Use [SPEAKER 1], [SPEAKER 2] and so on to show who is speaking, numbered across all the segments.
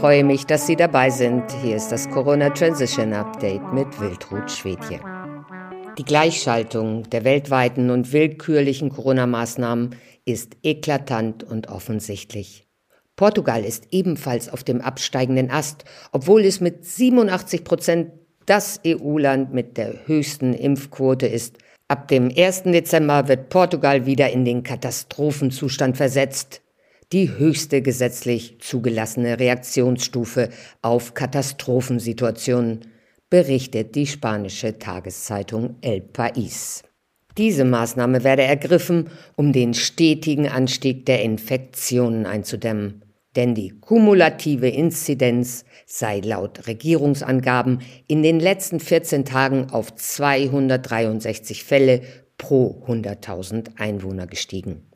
[SPEAKER 1] freue mich, dass Sie dabei sind. Hier ist das Corona Transition Update mit Wildrut Schwedje. Die Gleichschaltung der weltweiten und willkürlichen Corona-Maßnahmen ist eklatant und offensichtlich. Portugal ist ebenfalls auf dem absteigenden Ast, obwohl es mit 87 Prozent das EU-Land mit der höchsten Impfquote ist. Ab dem 1. Dezember wird Portugal wieder in den Katastrophenzustand versetzt die höchste gesetzlich zugelassene Reaktionsstufe auf Katastrophensituationen, berichtet die spanische Tageszeitung El País. Diese Maßnahme werde ergriffen, um den stetigen Anstieg der Infektionen einzudämmen. Denn die kumulative Inzidenz sei laut Regierungsangaben in den letzten 14 Tagen auf 263 Fälle pro 100.000 Einwohner gestiegen.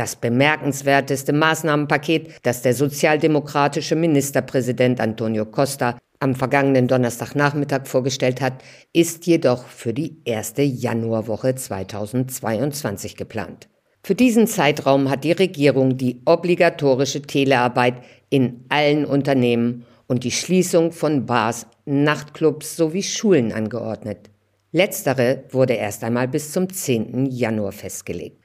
[SPEAKER 1] Das bemerkenswerteste Maßnahmenpaket, das der sozialdemokratische Ministerpräsident Antonio Costa am vergangenen Donnerstagnachmittag vorgestellt hat, ist jedoch für die erste Januarwoche 2022 geplant. Für diesen Zeitraum hat die Regierung die obligatorische Telearbeit in allen Unternehmen und die Schließung von Bars, Nachtclubs sowie Schulen angeordnet. Letztere wurde erst einmal bis zum 10. Januar festgelegt.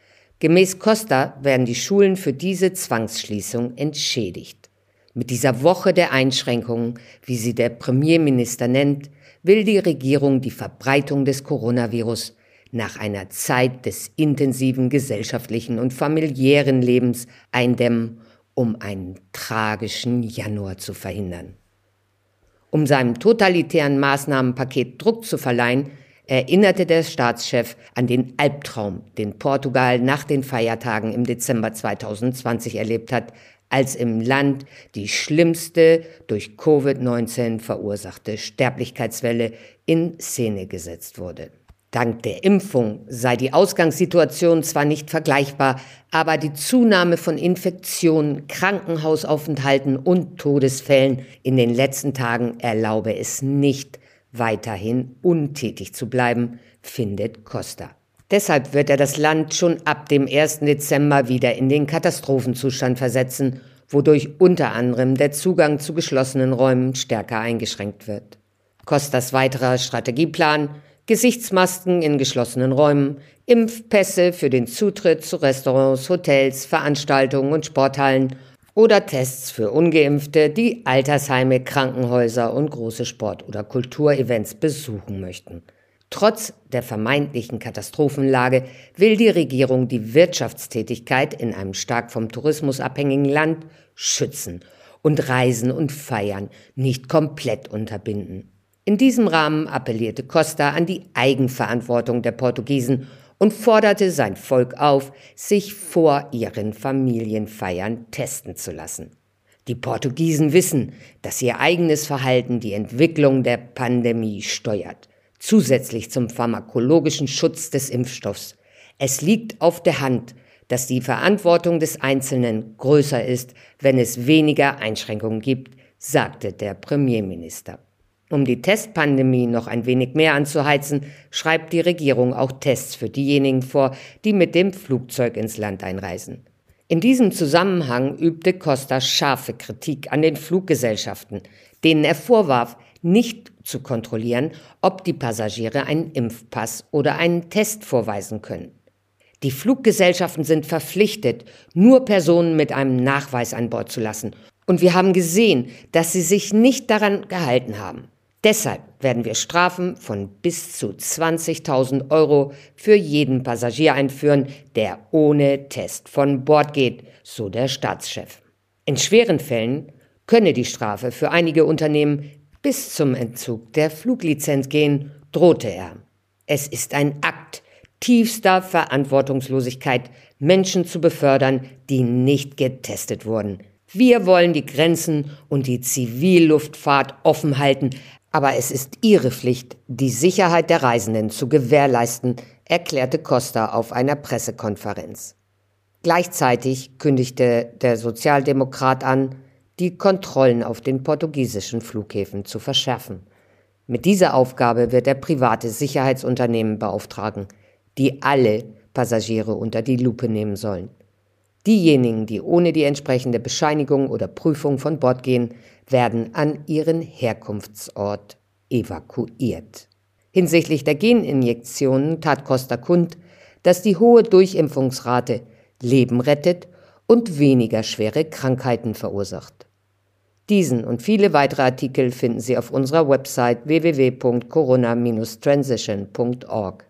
[SPEAKER 1] Gemäß Costa werden die Schulen für diese Zwangsschließung entschädigt. Mit dieser Woche der Einschränkungen, wie sie der Premierminister nennt, will die Regierung die Verbreitung des Coronavirus nach einer Zeit des intensiven gesellschaftlichen und familiären Lebens eindämmen, um einen tragischen Januar zu verhindern. Um seinem totalitären Maßnahmenpaket Druck zu verleihen, erinnerte der Staatschef an den Albtraum, den Portugal nach den Feiertagen im Dezember 2020 erlebt hat, als im Land die schlimmste durch Covid-19 verursachte Sterblichkeitswelle in Szene gesetzt wurde. Dank der Impfung sei die Ausgangssituation zwar nicht vergleichbar, aber die Zunahme von Infektionen, Krankenhausaufenthalten und Todesfällen in den letzten Tagen erlaube es nicht, weiterhin untätig zu bleiben, findet Costa. Deshalb wird er das Land schon ab dem 1. Dezember wieder in den Katastrophenzustand versetzen, wodurch unter anderem der Zugang zu geschlossenen Räumen stärker eingeschränkt wird. Costas weiterer Strategieplan Gesichtsmasken in geschlossenen Räumen, Impfpässe für den Zutritt zu Restaurants, Hotels, Veranstaltungen und Sporthallen oder Tests für ungeimpfte, die Altersheime, Krankenhäuser und große Sport- oder Kulturevents besuchen möchten. Trotz der vermeintlichen Katastrophenlage will die Regierung die Wirtschaftstätigkeit in einem stark vom Tourismus abhängigen Land schützen und Reisen und Feiern nicht komplett unterbinden. In diesem Rahmen appellierte Costa an die Eigenverantwortung der Portugiesen und forderte sein Volk auf, sich vor ihren Familienfeiern testen zu lassen. Die Portugiesen wissen, dass ihr eigenes Verhalten die Entwicklung der Pandemie steuert, zusätzlich zum pharmakologischen Schutz des Impfstoffs. Es liegt auf der Hand, dass die Verantwortung des Einzelnen größer ist, wenn es weniger Einschränkungen gibt, sagte der Premierminister. Um die Testpandemie noch ein wenig mehr anzuheizen, schreibt die Regierung auch Tests für diejenigen vor, die mit dem Flugzeug ins Land einreisen. In diesem Zusammenhang übte Costa scharfe Kritik an den Fluggesellschaften, denen er vorwarf, nicht zu kontrollieren, ob die Passagiere einen Impfpass oder einen Test vorweisen können. Die Fluggesellschaften sind verpflichtet, nur Personen mit einem Nachweis an Bord zu lassen. Und wir haben gesehen, dass sie sich nicht daran gehalten haben. Deshalb werden wir Strafen von bis zu 20.000 Euro für jeden Passagier einführen, der ohne Test von Bord geht, so der Staatschef. In schweren Fällen könne die Strafe für einige Unternehmen bis zum Entzug der Fluglizenz gehen, drohte er. Es ist ein Akt tiefster Verantwortungslosigkeit, Menschen zu befördern, die nicht getestet wurden. Wir wollen die Grenzen und die Zivilluftfahrt offen halten, aber es ist ihre Pflicht, die Sicherheit der Reisenden zu gewährleisten, erklärte Costa auf einer Pressekonferenz. Gleichzeitig kündigte der Sozialdemokrat an, die Kontrollen auf den portugiesischen Flughäfen zu verschärfen. Mit dieser Aufgabe wird er private Sicherheitsunternehmen beauftragen, die alle Passagiere unter die Lupe nehmen sollen. Diejenigen, die ohne die entsprechende Bescheinigung oder Prüfung von Bord gehen, werden an ihren Herkunftsort evakuiert. Hinsichtlich der Geninjektionen tat Costa kund, dass die hohe Durchimpfungsrate Leben rettet und weniger schwere Krankheiten verursacht. Diesen und viele weitere Artikel finden Sie auf unserer Website www.corona-transition.org.